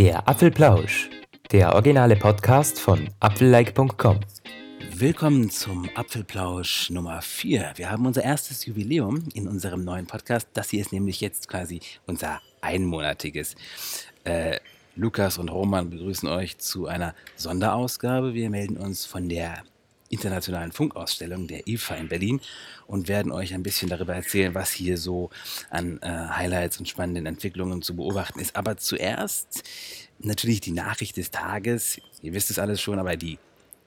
Der Apfelplausch, der originale Podcast von apfellike.com. Willkommen zum Apfelplausch Nummer 4. Wir haben unser erstes Jubiläum in unserem neuen Podcast. Das hier ist nämlich jetzt quasi unser einmonatiges. Äh, Lukas und Roman begrüßen euch zu einer Sonderausgabe. Wir melden uns von der internationalen Funkausstellung der IFA in Berlin und werden euch ein bisschen darüber erzählen, was hier so an äh, Highlights und spannenden Entwicklungen zu beobachten ist. Aber zuerst natürlich die Nachricht des Tages. Ihr wisst es alles schon, aber die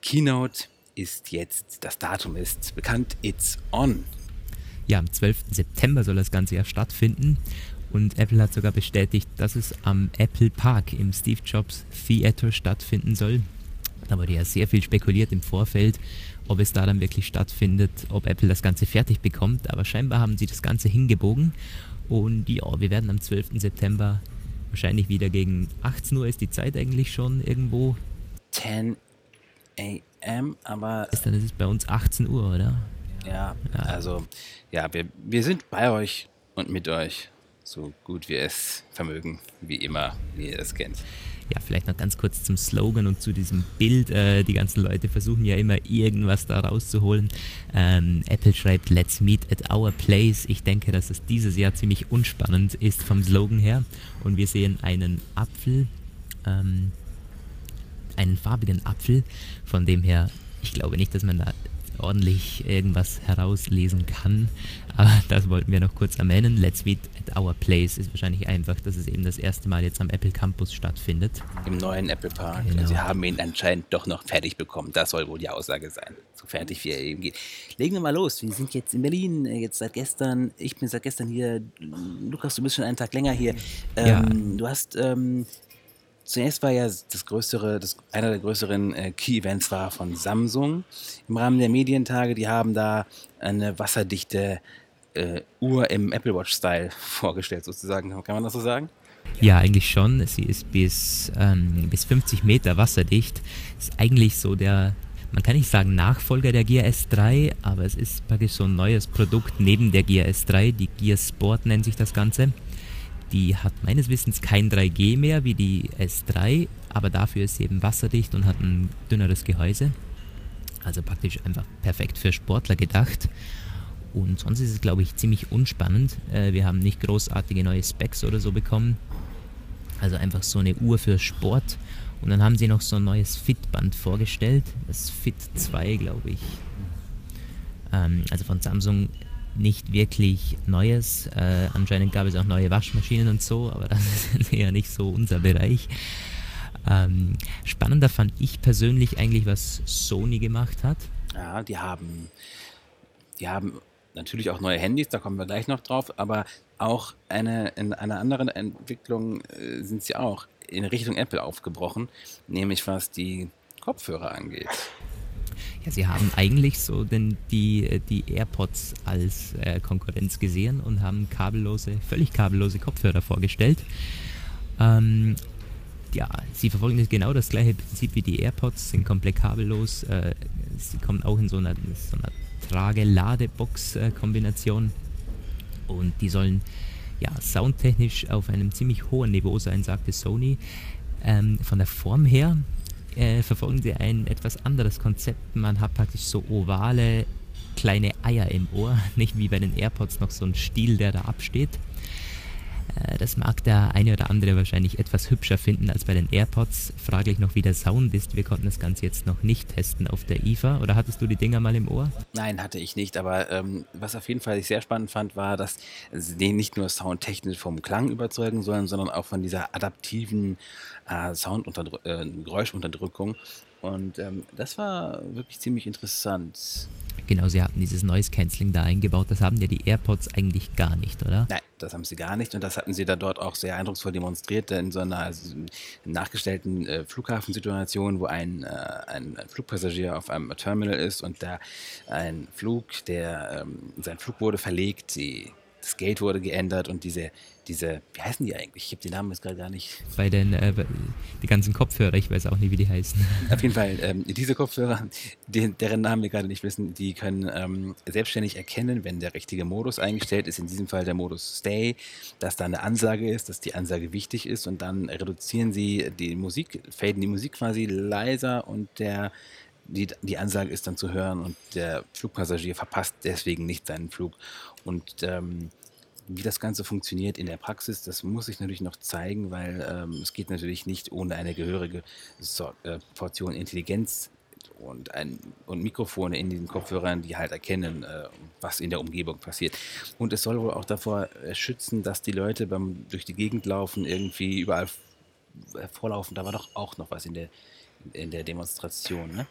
Keynote ist jetzt, das Datum ist bekannt, it's on. Ja, am 12. September soll das Ganze ja stattfinden. Und Apple hat sogar bestätigt, dass es am Apple Park im Steve Jobs Theater stattfinden soll. Da wurde ja sehr viel spekuliert im Vorfeld, ob es da dann wirklich stattfindet, ob Apple das Ganze fertig bekommt. Aber scheinbar haben sie das Ganze hingebogen. Und ja, wir werden am 12. September wahrscheinlich wieder gegen 18 Uhr ist die Zeit eigentlich schon irgendwo. 10 a.m., aber. Ist dann ist es bei uns 18 Uhr, oder? Ja, ja. also, ja, wir, wir sind bei euch und mit euch, so gut wir es vermögen, wie immer, wie ihr es kennt ja, vielleicht noch ganz kurz zum Slogan und zu diesem Bild. Äh, die ganzen Leute versuchen ja immer irgendwas da rauszuholen. Ähm, Apple schreibt, let's meet at our place. Ich denke, dass es dieses Jahr ziemlich unspannend ist vom Slogan her. Und wir sehen einen Apfel, ähm, einen farbigen Apfel, von dem her, ich glaube nicht, dass man da ordentlich irgendwas herauslesen kann. Aber das wollten wir noch kurz erwähnen. Let's Meet at Our Place ist wahrscheinlich einfach, dass es eben das erste Mal jetzt am Apple Campus stattfindet. Im neuen Apple Park. Genau. Sie haben ihn anscheinend doch noch fertig bekommen. Das soll wohl die Aussage sein. So fertig wie er eben geht. Legen wir mal los. Wir sind jetzt in Berlin, äh, jetzt seit gestern. Ich bin seit gestern hier. Lukas, du bist schon einen Tag länger hier. Ähm, ja. Du hast ähm, Zuerst war ja das größere, das, einer der größeren äh, Key-Events war von Samsung im Rahmen der Medientage. Die haben da eine wasserdichte äh, Uhr im Apple Watch-Style vorgestellt, sozusagen. Kann man das so sagen? Ja, eigentlich schon. Sie ist bis, ähm, bis 50 Meter wasserdicht. Ist eigentlich so der, man kann nicht sagen Nachfolger der Gear S3, aber es ist praktisch so ein neues Produkt neben der Gear S3. Die Gear Sport nennt sich das Ganze. Die hat meines Wissens kein 3G mehr wie die S3, aber dafür ist sie eben wasserdicht und hat ein dünneres Gehäuse. Also praktisch einfach perfekt für Sportler gedacht. Und sonst ist es, glaube ich, ziemlich unspannend. Äh, wir haben nicht großartige neue Specs oder so bekommen. Also einfach so eine Uhr für Sport. Und dann haben sie noch so ein neues Fitband vorgestellt. Das Fit 2, glaube ich. Ähm, also von Samsung nicht wirklich Neues. Äh, anscheinend gab es auch neue Waschmaschinen und so, aber das ist ja nicht so unser Bereich. Ähm, spannender fand ich persönlich eigentlich, was Sony gemacht hat. Ja, die haben, die haben natürlich auch neue Handys, da kommen wir gleich noch drauf, aber auch eine, in einer anderen Entwicklung äh, sind sie auch in Richtung Apple aufgebrochen, nämlich was die Kopfhörer angeht. Ja, sie haben eigentlich so denn die, die AirPods als äh, Konkurrenz gesehen und haben kabellose, völlig kabellose Kopfhörer vorgestellt. Ähm, ja, sie verfolgen genau das gleiche Prinzip wie die AirPods, sind komplett kabellos. Äh, sie kommen auch in so einer, so einer Trage-Ladebox-Kombination und die sollen ja soundtechnisch auf einem ziemlich hohen Niveau sein, sagte Sony. Ähm, von der Form her äh, verfolgen sie ein etwas anderes Konzept. Man hat praktisch so ovale kleine Eier im Ohr, nicht wie bei den AirPods noch so ein Stiel, der da absteht. Äh, das mag der eine oder andere wahrscheinlich etwas hübscher finden als bei den AirPods. Fraglich noch, wie der Sound ist. Wir konnten das Ganze jetzt noch nicht testen auf der IFA. Oder hattest du die Dinger mal im Ohr? Nein, hatte ich nicht. Aber ähm, was auf jeden Fall ich sehr spannend fand, war, dass sie nicht nur soundtechnisch vom Klang überzeugen sollen, sondern auch von dieser adaptiven äh, Soundunterdrückung, äh, Geräuschunterdrückung. Und ähm, das war wirklich ziemlich interessant. Genau, sie hatten dieses Noise Cancelling da eingebaut. Das haben ja die AirPods eigentlich gar nicht, oder? Nein, das haben sie gar nicht. Und das hatten sie da dort auch sehr eindrucksvoll demonstriert in so einer also, nachgestellten äh, Flughafensituation, wo ein, äh, ein, Flugpassagier auf einem Terminal ist und da ein Flug, der ähm, sein Flug wurde verlegt. Sie das Gate wurde geändert und diese, diese, wie heißen die eigentlich? Ich habe den Namen jetzt gerade gar nicht. Bei den, äh, die ganzen Kopfhörer, ich weiß auch nicht, wie die heißen. Auf jeden Fall, ähm, diese Kopfhörer, die, deren Namen wir gerade nicht wissen, die können ähm, selbstständig erkennen, wenn der richtige Modus eingestellt ist, in diesem Fall der Modus Stay, dass da eine Ansage ist, dass die Ansage wichtig ist und dann reduzieren sie die Musik, faden die Musik quasi leiser und der die, die Ansage ist dann zu hören und der Flugpassagier verpasst deswegen nicht seinen Flug. Und ähm, wie das Ganze funktioniert in der Praxis, das muss ich natürlich noch zeigen, weil ähm, es geht natürlich nicht ohne eine gehörige so äh, Portion Intelligenz und, ein, und Mikrofone in diesen Kopfhörern, die halt erkennen, äh, was in der Umgebung passiert. Und es soll wohl auch davor äh, schützen, dass die Leute beim durch die Gegend laufen, irgendwie überall vorlaufen. Da war doch auch noch was in der, in der Demonstration, ne?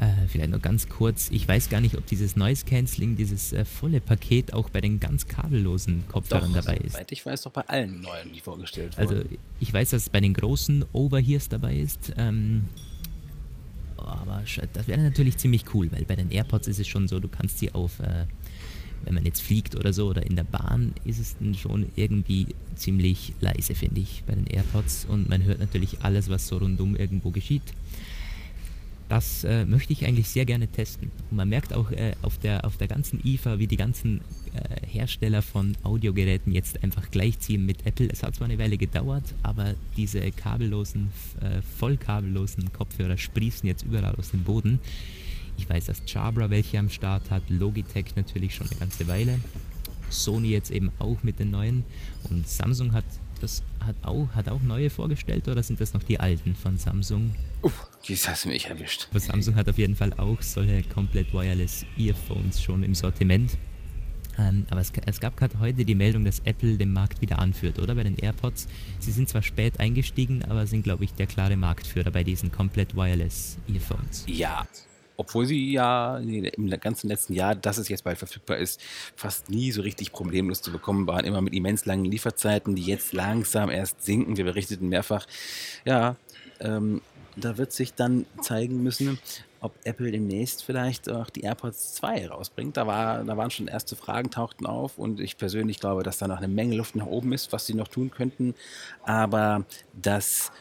Äh, vielleicht noch ganz kurz, ich weiß gar nicht, ob dieses Noise Cancelling, dieses äh, volle Paket auch bei den ganz kabellosen Kopfhörern doch, dabei ist. Soweit ich weiß, doch bei allen neuen, die vorgestellt also, wurden. Also ich weiß, dass es bei den großen Overhears dabei ist. Ähm, aber das wäre natürlich ziemlich cool, weil bei den AirPods ist es schon so, du kannst sie auf, äh, wenn man jetzt fliegt oder so oder in der Bahn, ist es dann schon irgendwie ziemlich leise, finde ich, bei den AirPods. Und man hört natürlich alles, was so rundum irgendwo geschieht. Das äh, möchte ich eigentlich sehr gerne testen. Und man merkt auch äh, auf, der, auf der ganzen IFA, wie die ganzen äh, Hersteller von Audiogeräten jetzt einfach gleichziehen mit Apple. Es hat zwar eine Weile gedauert, aber diese kabellosen, äh, vollkabellosen Kopfhörer sprießen jetzt überall aus dem Boden. Ich weiß, dass Jabra welche am Start hat, Logitech natürlich schon eine ganze Weile. Sony jetzt eben auch mit den neuen und Samsung hat das hat auch, hat auch neue vorgestellt oder sind das noch die alten von Samsung? Uff, jetzt hast du mich erwischt. Aber Samsung hat auf jeden Fall auch solche komplett wireless Earphones schon im Sortiment. Ähm, aber es, es gab gerade heute die Meldung, dass Apple den Markt wieder anführt, oder? Bei den AirPods. Sie sind zwar spät eingestiegen, aber sind, glaube ich, der klare Marktführer bei diesen komplett wireless Earphones. Ja, obwohl sie ja im ganzen letzten Jahr, dass es jetzt bald verfügbar ist, fast nie so richtig problemlos zu bekommen waren. Immer mit immens langen Lieferzeiten, die jetzt langsam erst sinken. Wir berichteten mehrfach, ja, ähm, da wird sich dann zeigen müssen, ob Apple demnächst vielleicht auch die AirPods 2 rausbringt. Da, war, da waren schon erste Fragen, tauchten auf und ich persönlich glaube, dass da noch eine Menge Luft nach oben ist, was sie noch tun könnten. Aber das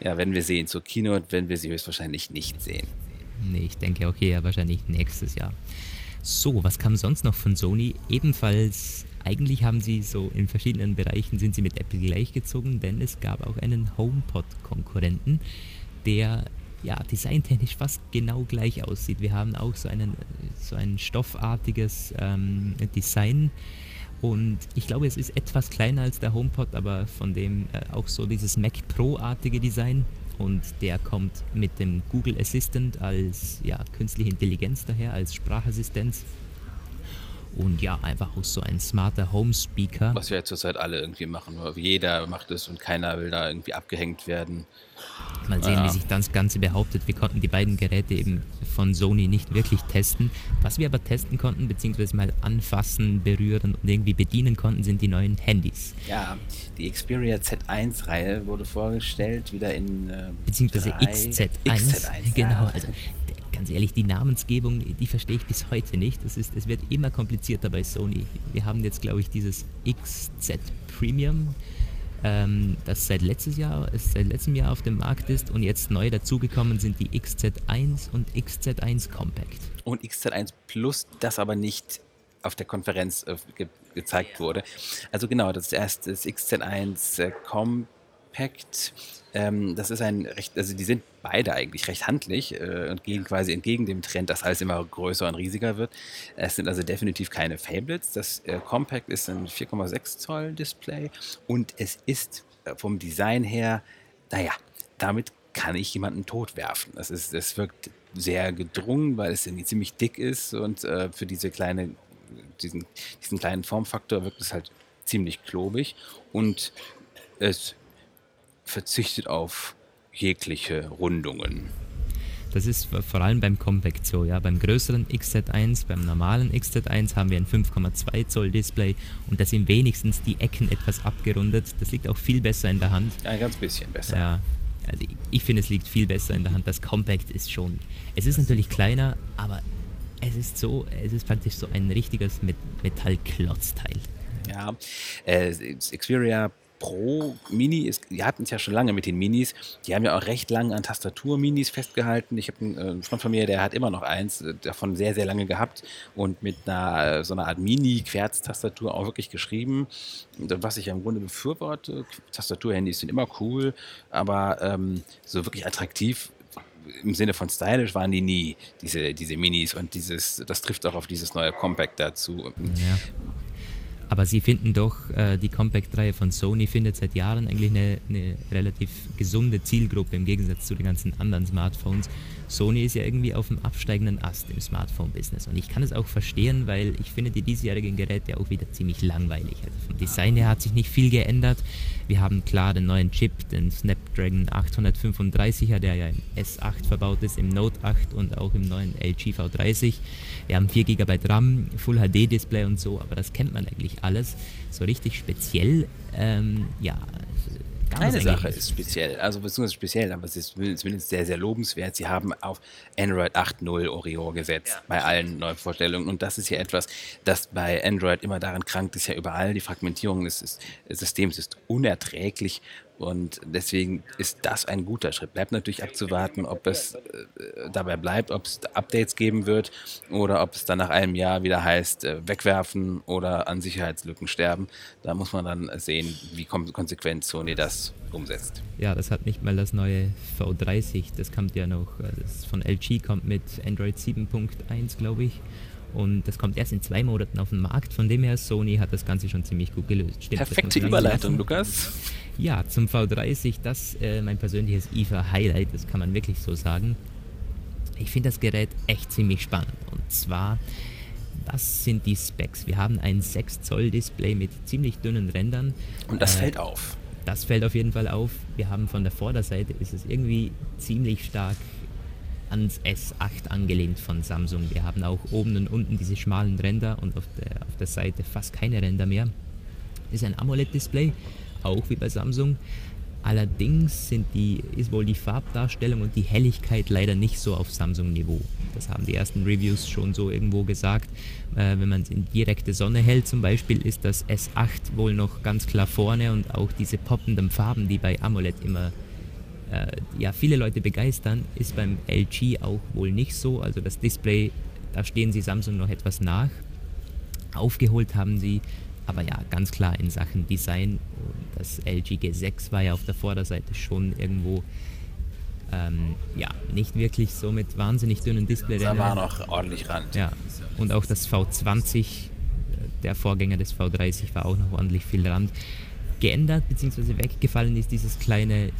ja, werden wir sehen. Zur Keynote werden wir sie höchstwahrscheinlich nicht sehen. Nee, ich denke, okay, ja, wahrscheinlich nächstes Jahr. So, was kam sonst noch von Sony? Ebenfalls, eigentlich haben sie so in verschiedenen Bereichen sind sie mit Apple gleichgezogen, denn es gab auch einen HomePod-Konkurrenten, der ja designtechnisch fast genau gleich aussieht. Wir haben auch so, einen, so ein stoffartiges ähm, Design. Und ich glaube, es ist etwas kleiner als der HomePod, aber von dem äh, auch so dieses Mac Pro-artige Design und der kommt mit dem Google Assistant als ja, künstliche Intelligenz daher, als Sprachassistenz. Und ja, einfach auch so ein smarter Home Speaker. Was wir ja zurzeit alle irgendwie machen. Jeder macht es und keiner will da irgendwie abgehängt werden. Mal sehen, ja. wie sich das Ganze behauptet. Wir konnten die beiden Geräte eben von Sony nicht wirklich testen. Was wir aber testen konnten, beziehungsweise mal anfassen, berühren und irgendwie bedienen konnten, sind die neuen Handys. Ja, die Xperia Z1-Reihe wurde vorgestellt, wieder in. Äh, beziehungsweise XZ1. XZ1. Genau, also ganz ehrlich, die Namensgebung, die verstehe ich bis heute nicht. Das ist, es wird immer komplizierter bei Sony. Wir haben jetzt, glaube ich, dieses XZ Premium ähm, das seit, letztes Jahr, seit letztem Jahr auf dem Markt ist und jetzt neu dazugekommen sind die XZ1 und XZ1 Compact. Und XZ1 Plus, das aber nicht auf der Konferenz äh, ge gezeigt wurde. Also genau, das erste ist XZ1 äh, Compact ähm, das ist ein recht, also die sind beide eigentlich recht handlich äh, und gehen quasi entgegen dem Trend, dass alles immer größer und riesiger wird. Es sind also definitiv keine Fablets. Das äh, Compact ist ein 4,6 Zoll Display und es ist äh, vom Design her, naja, damit kann ich jemanden totwerfen. Das, ist, das wirkt sehr gedrungen, weil es ziemlich dick ist und äh, für diese kleine, diesen, diesen kleinen Formfaktor wirkt es halt ziemlich klobig und es verzichtet auf jegliche Rundungen. Das ist vor allem beim Compact so, ja. Beim größeren XZ1, beim normalen XZ1 haben wir ein 5,2 Zoll Display und da sind wenigstens die Ecken etwas abgerundet. Das liegt auch viel besser in der Hand. Ein ganz bisschen besser. Ja, also ich finde, es liegt viel besser in der Hand. Das Compact ist schon, es ist natürlich kleiner, aber es ist so, es ist praktisch so ein richtiges Metallklotzteil. Ja, äh, Xperia Pro Mini ist, die hatten es ja schon lange mit den Minis. Die haben ja auch recht lange an Tastatur-Minis festgehalten. Ich habe einen, äh, einen Freund von mir, der hat immer noch eins, äh, davon sehr, sehr lange gehabt und mit einer so einer Art Mini-Querz-Tastatur auch wirklich geschrieben. Was ich im Grunde befürworte. Tastaturhandys sind immer cool, aber ähm, so wirklich attraktiv im Sinne von stylisch waren die nie, diese, diese Minis und dieses, das trifft auch auf dieses neue Compact dazu. Ja. Aber sie finden doch, äh, die Compact-Reihe von Sony findet seit Jahren eigentlich eine, eine, relativ gesunde Zielgruppe im Gegensatz zu den ganzen anderen Smartphones. Sony ist ja irgendwie auf dem absteigenden Ast im Smartphone-Business. Und ich kann es auch verstehen, weil ich finde die diesjährigen Geräte auch wieder ziemlich langweilig. Also vom Design her hat sich nicht viel geändert. Wir haben klar den neuen Chip, den Snapdragon 835er, der ja im S8 verbaut ist, im Note 8 und auch im neuen LG V30. Wir haben 4 GB RAM, Full HD Display und so, aber das kennt man eigentlich alles. So richtig speziell, ähm, ja, eine Sache ist speziell, also beziehungsweise speziell, aber es ist zumindest sehr, sehr lobenswert. Sie haben auf Android 8.0 Oreo gesetzt ja. bei allen Neuvorstellungen. Und das ist ja etwas, das bei Android immer daran krankt, ist ja überall. Die Fragmentierung des Systems ist unerträglich und deswegen ist das ein guter Schritt. Bleibt natürlich abzuwarten, ob es äh, dabei bleibt, ob es Updates geben wird oder ob es dann nach einem Jahr wieder heißt, äh, wegwerfen oder an Sicherheitslücken sterben. Da muss man dann sehen, wie konsequent Sony das umsetzt. Ja, das hat nicht mal das neue V30, das kommt ja noch, äh, das von LG kommt mit Android 7.1, glaube ich. Und das kommt erst in zwei Monaten auf den Markt. Von dem her, Sony hat das Ganze schon ziemlich gut gelöst. Stimmt, Perfekte Überleitung, Lukas. Ja, zum V30, das äh, mein persönliches IFA-Highlight, das kann man wirklich so sagen. Ich finde das Gerät echt ziemlich spannend. Und zwar, was sind die Specs? Wir haben ein 6 Zoll Display mit ziemlich dünnen Rändern. Und das äh, fällt auf. Das fällt auf jeden Fall auf. Wir haben von der Vorderseite ist es irgendwie ziemlich stark ans S8 angelehnt von Samsung. Wir haben auch oben und unten diese schmalen Ränder und auf der, auf der Seite fast keine Ränder mehr. Ist ein AMOLED-Display, auch wie bei Samsung. Allerdings sind die, ist wohl die Farbdarstellung und die Helligkeit leider nicht so auf Samsung-Niveau. Das haben die ersten Reviews schon so irgendwo gesagt. Äh, wenn man es in direkte Sonne hält zum Beispiel, ist das S8 wohl noch ganz klar vorne und auch diese poppenden Farben, die bei AMOLED immer äh, ja, viele Leute begeistern, ist beim LG auch wohl nicht so. Also das Display, da stehen sie Samsung noch etwas nach. Aufgeholt haben sie, aber ja, ganz klar in Sachen Design. Das LG G6 war ja auf der Vorderseite schon irgendwo ähm, ja, nicht wirklich so mit wahnsinnig dünnen Display. Da war noch ordentlich Rand. Ja, und auch das V20, der Vorgänger des V30, war auch noch ordentlich viel Rand. Geändert bzw. weggefallen ist dieses kleine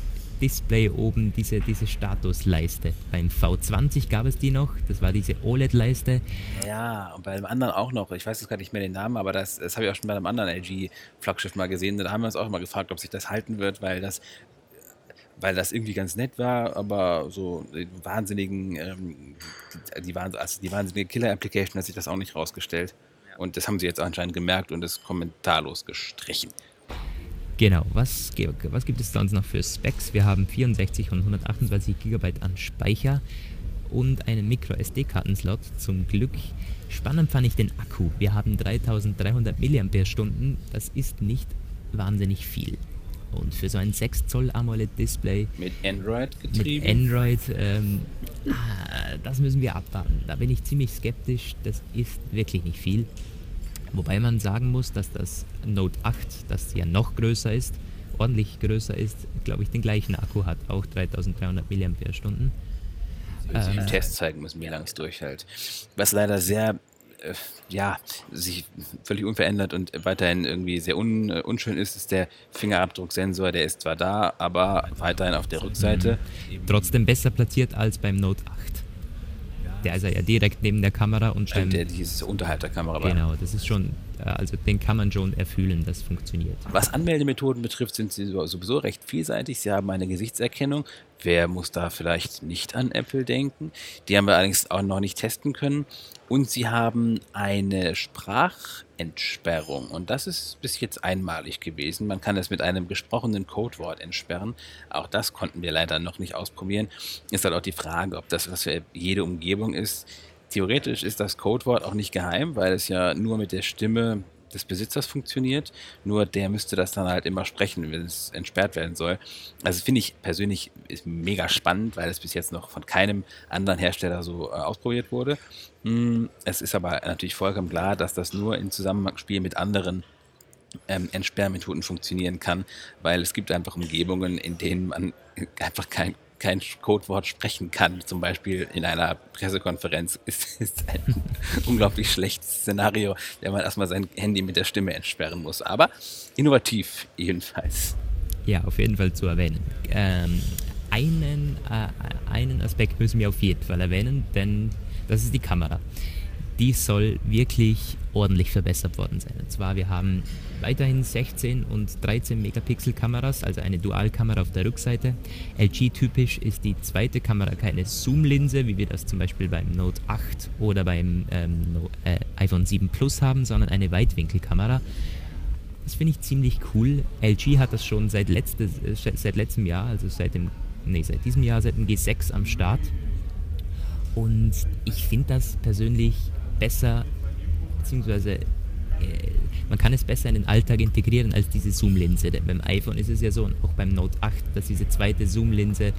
Display oben diese, diese Statusleiste. Beim V20 gab es die noch, das war diese OLED-Leiste. Ja, und bei dem anderen auch noch, ich weiß jetzt gar nicht mehr den Namen, aber das, das habe ich auch schon bei einem anderen LG-Flaggschiff mal gesehen. Da haben wir uns auch mal gefragt, ob sich das halten wird, weil das weil das irgendwie ganz nett war, aber so die wahnsinnigen, ähm, die, die, also die wahnsinnige Killer-Application hat sich das auch nicht rausgestellt. Und das haben sie jetzt anscheinend gemerkt und ist kommentarlos gestrichen. Genau, was, was gibt es sonst noch für Specs? Wir haben 64 und 128 GB an Speicher und einen Micro SD-Kartenslot zum Glück. Spannend fand ich den Akku. Wir haben 3300 mAh, das ist nicht wahnsinnig viel. Und für so ein 6 Zoll AMOLED-Display mit Android getrieben? Mit Android, ähm, ah, das müssen wir abwarten. Da bin ich ziemlich skeptisch. Das ist wirklich nicht viel. Wobei man sagen muss, dass das Note 8, das ja noch größer ist, ordentlich größer ist, glaube ich, den gleichen Akku hat, auch 3300 mAh. Also ähm, Test zeigen müssen, wie lange es durchhält. Was leider sehr, äh, ja, sich völlig unverändert und weiterhin irgendwie sehr un, äh, unschön ist, ist der Fingerabdrucksensor. Der ist zwar da, aber weiterhin auf der Rückseite. Trotzdem besser platziert als beim Note 8 der ist ja direkt neben der Kamera und Stimmt, der, die ist unterhalb der Kamera. Genau, das ist schon, also den kann man schon erfüllen, das funktioniert. Was Anmeldemethoden betrifft, sind sie sowieso recht vielseitig. Sie haben eine Gesichtserkennung. Wer muss da vielleicht nicht an Apple denken? Die haben wir allerdings auch noch nicht testen können. Und sie haben eine Sprachentsperrung. Und das ist bis jetzt einmalig gewesen. Man kann es mit einem gesprochenen Codewort entsperren. Auch das konnten wir leider noch nicht ausprobieren. Ist halt auch die Frage, ob das was für jede Umgebung ist. Theoretisch ist das Codewort auch nicht geheim, weil es ja nur mit der Stimme des Besitzers funktioniert, nur der müsste das dann halt immer sprechen, wenn es entsperrt werden soll. Also finde ich persönlich ist mega spannend, weil es bis jetzt noch von keinem anderen Hersteller so äh, ausprobiert wurde. Hm, es ist aber natürlich vollkommen klar, dass das nur im Zusammenspiel mit anderen ähm, Entsperrmethoden funktionieren kann, weil es gibt einfach Umgebungen, in denen man einfach kein kein Codewort sprechen kann, zum Beispiel in einer Pressekonferenz, ist, ist ein unglaublich schlechtes Szenario, wenn man erstmal sein Handy mit der Stimme entsperren muss. Aber innovativ jedenfalls. Ja, auf jeden Fall zu erwähnen. Ähm, einen, äh, einen Aspekt müssen wir auf jeden Fall erwähnen, denn das ist die Kamera die soll wirklich ordentlich verbessert worden sein. Und zwar, wir haben weiterhin 16 und 13 Megapixel Kameras, also eine Dualkamera auf der Rückseite. LG-typisch ist die zweite Kamera keine Zoom-Linse, wie wir das zum Beispiel beim Note 8 oder beim ähm, äh, iPhone 7 Plus haben, sondern eine Weitwinkelkamera. Das finde ich ziemlich cool. LG hat das schon seit, letztes, äh, seit letztem Jahr, also seit dem, nee, seit diesem Jahr, seit dem G6 am Start. Und ich finde das persönlich besser, beziehungsweise äh, man kann es besser in den Alltag integrieren als diese Zoom-Linse. Denn beim iPhone ist es ja so, und auch beim Note 8, dass diese zweite Zoom-Linse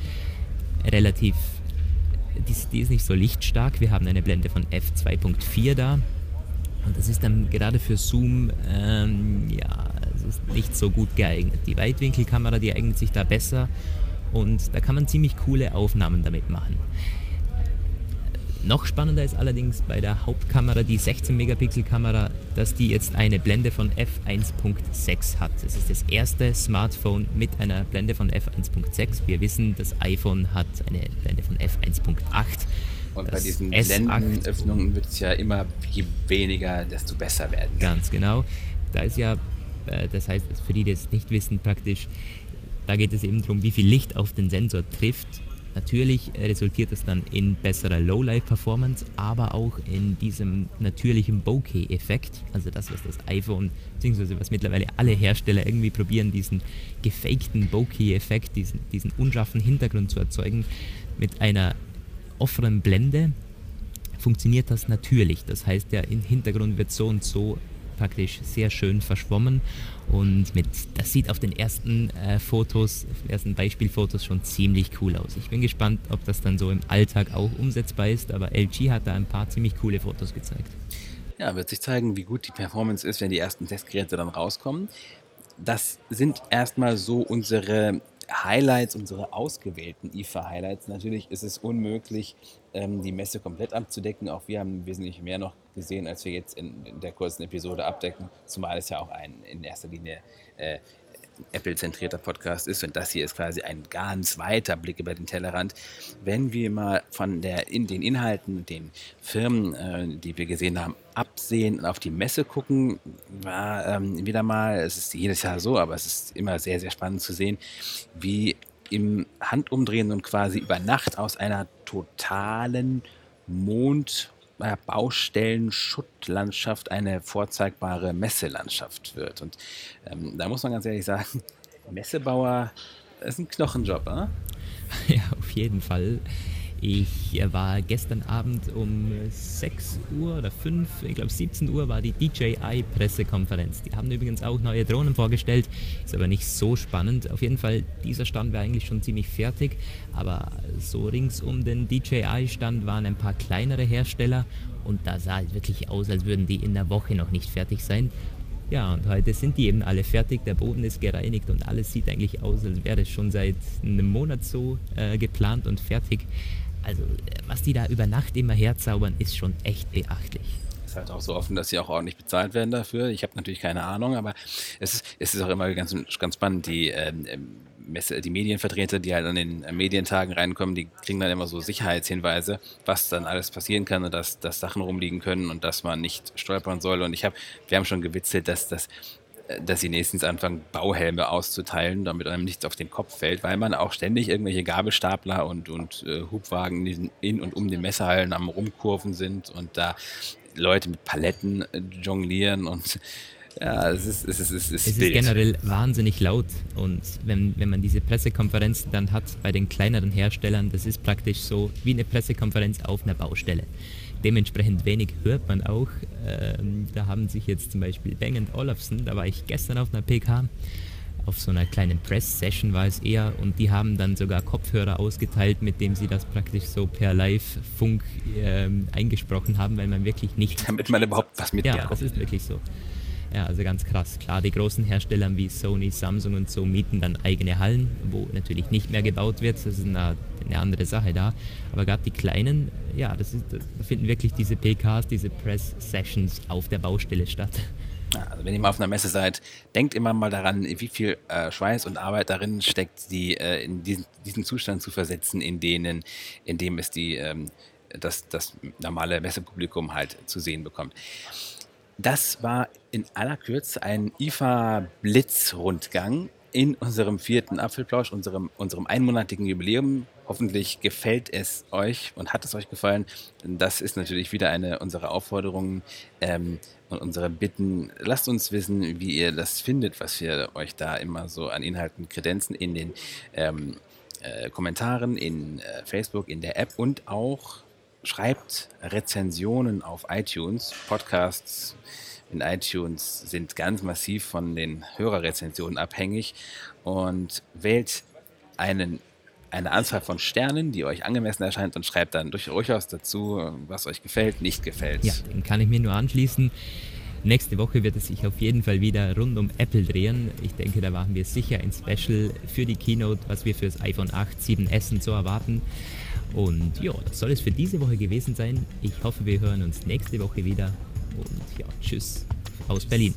relativ, die, die ist nicht so lichtstark. Wir haben eine Blende von f2.4 da. Und das ist dann gerade für Zoom, ähm, ja, nicht so gut geeignet. Die Weitwinkelkamera, die eignet sich da besser und da kann man ziemlich coole Aufnahmen damit machen. Noch spannender ist allerdings bei der Hauptkamera, die 16 Megapixel Kamera, dass die jetzt eine Blende von f1.6 hat. Es ist das erste Smartphone mit einer Blende von f1.6. Wir wissen, das iPhone hat eine Blende von f1.8. Und bei diesen Blendenöffnungen wird es ja immer, je weniger, desto besser werden. Ganz genau. Da ist ja, äh, das heißt, für die, die es nicht wissen, praktisch, da geht es eben darum, wie viel Licht auf den Sensor trifft Natürlich resultiert es dann in besserer Low-Light-Performance, aber auch in diesem natürlichen Bokeh-Effekt. Also das, was das iPhone, beziehungsweise was mittlerweile alle Hersteller irgendwie probieren, diesen gefakten Bokeh-Effekt, diesen, diesen unscharfen Hintergrund zu erzeugen, mit einer offenen Blende funktioniert das natürlich. Das heißt, der Hintergrund wird so und so praktisch sehr schön verschwommen und mit, das sieht auf den ersten äh, Fotos, ersten Beispielfotos schon ziemlich cool aus. Ich bin gespannt, ob das dann so im Alltag auch umsetzbar ist, aber LG hat da ein paar ziemlich coole Fotos gezeigt. Ja, wird sich zeigen, wie gut die Performance ist, wenn die ersten Testgeräte dann rauskommen. Das sind erstmal so unsere Highlights, unsere ausgewählten IFA-Highlights. Natürlich ist es unmöglich, ähm, die Messe komplett abzudecken. Auch wir haben wesentlich mehr noch gesehen, als wir jetzt in, in der kurzen Episode abdecken. Zumal es ja auch ein in erster Linie äh, Apple-zentrierter Podcast ist und das hier ist quasi ein ganz weiter Blick über den Tellerrand. Wenn wir mal von der, in den Inhalten, den Firmen, äh, die wir gesehen haben, absehen und auf die Messe gucken, war ähm, wieder mal, es ist jedes Jahr so, aber es ist immer sehr, sehr spannend zu sehen, wie im Handumdrehen und quasi über Nacht aus einer totalen Mond- Baustellen, Schuttlandschaft eine vorzeigbare Messelandschaft wird. Und ähm, da muss man ganz ehrlich sagen, Messebauer ist ein Knochenjob, oder? Ja, auf jeden Fall. Ich war gestern Abend um 6 Uhr oder 5, ich glaube 17 Uhr war die DJI-Pressekonferenz. Die haben übrigens auch neue Drohnen vorgestellt, ist aber nicht so spannend. Auf jeden Fall, dieser Stand war eigentlich schon ziemlich fertig, aber so rings um den DJI-Stand waren ein paar kleinere Hersteller und da sah es wirklich aus, als würden die in der Woche noch nicht fertig sein. Ja, und heute sind die eben alle fertig, der Boden ist gereinigt und alles sieht eigentlich aus, als wäre es schon seit einem Monat so äh, geplant und fertig. Also, was die da über Nacht immer herzaubern, ist schon echt beachtlich. Ist halt auch so offen, dass sie auch ordentlich bezahlt werden dafür. Ich habe natürlich keine Ahnung, aber es ist, es ist auch immer ganz, ganz spannend. Die, ähm, Messe, die Medienvertreter, die halt an den Medientagen reinkommen, die kriegen dann immer so Sicherheitshinweise, was dann alles passieren kann und dass, dass Sachen rumliegen können und dass man nicht stolpern soll. Und ich habe, wir haben schon gewitzelt, dass das dass sie nächstens anfangen, Bauhelme auszuteilen, damit einem nichts auf den Kopf fällt, weil man auch ständig irgendwelche Gabelstapler und, und äh, Hubwagen in, in, und um den Messerhallen am Rumkurven sind und da Leute mit Paletten äh, jonglieren und ja, es ist, es ist, es ist, es ist generell wahnsinnig laut und wenn, wenn man diese Pressekonferenzen dann hat bei den kleineren Herstellern, das ist praktisch so wie eine Pressekonferenz auf einer Baustelle. Dementsprechend wenig hört man auch. Ähm, da haben sich jetzt zum Beispiel Bang Olufsen, da war ich gestern auf einer PK, auf so einer kleinen Press-Session war es eher und die haben dann sogar Kopfhörer ausgeteilt, mit dem sie das praktisch so per Live-Funk ähm, eingesprochen haben, weil man wirklich nicht... Damit man überhaupt was mitbekommt. Ja, das ist wirklich so. Ja, also ganz krass. Klar, die großen Hersteller wie Sony, Samsung und so mieten dann eigene Hallen, wo natürlich nicht mehr gebaut wird. Das ist eine, andere Sache da. Aber gerade die kleinen, ja, das ist, da finden wirklich diese PKs, diese Press-Sessions auf der Baustelle statt. Also wenn ihr mal auf einer Messe seid, denkt immer mal daran, wie viel äh, Schweiß und Arbeit darin steckt, die äh, in diesen, diesen, Zustand zu versetzen, in denen, in dem es die, ähm, das, das normale Messepublikum halt zu sehen bekommt. Das war in aller Kürze ein IFA-Blitzrundgang in unserem vierten Apfelplausch, unserem, unserem einmonatigen Jubiläum. Hoffentlich gefällt es euch und hat es euch gefallen. Das ist natürlich wieder eine unserer Aufforderungen ähm, und unsere Bitten. Lasst uns wissen, wie ihr das findet, was wir euch da immer so an Inhalten kredenzen in den ähm, äh, Kommentaren, in äh, Facebook, in der App und auch schreibt Rezensionen auf iTunes. Podcasts in iTunes sind ganz massiv von den Hörerrezensionen abhängig und wählt einen, eine Anzahl von Sternen, die euch angemessen erscheint und schreibt dann durchaus dazu, was euch gefällt, nicht gefällt. Ja, den kann ich mir nur anschließen. Nächste Woche wird es sich auf jeden Fall wieder rund um Apple drehen. Ich denke, da machen wir sicher ein Special für die Keynote, was wir für das iPhone 8, 7S und so erwarten. Und ja, das soll es für diese Woche gewesen sein. Ich hoffe, wir hören uns nächste Woche wieder. Und ja, tschüss aus Berlin.